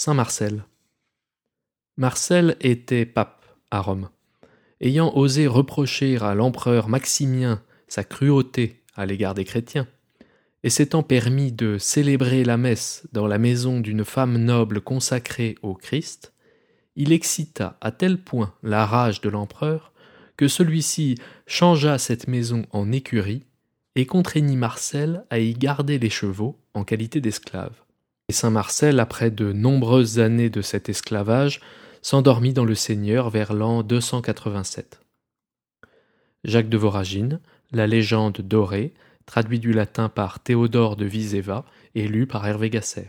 Saint Marcel. Marcel était pape à Rome. Ayant osé reprocher à l'empereur Maximien sa cruauté à l'égard des chrétiens, et s'étant permis de célébrer la messe dans la maison d'une femme noble consacrée au Christ, il excita à tel point la rage de l'empereur que celui-ci changea cette maison en écurie et contraignit Marcel à y garder les chevaux en qualité d'esclave. Et saint Marcel, après de nombreuses années de cet esclavage, s'endormit dans le Seigneur vers l'an 287. Jacques de Voragine, La légende dorée, traduit du latin par Théodore de Viseva et lu par Hervé Gasser.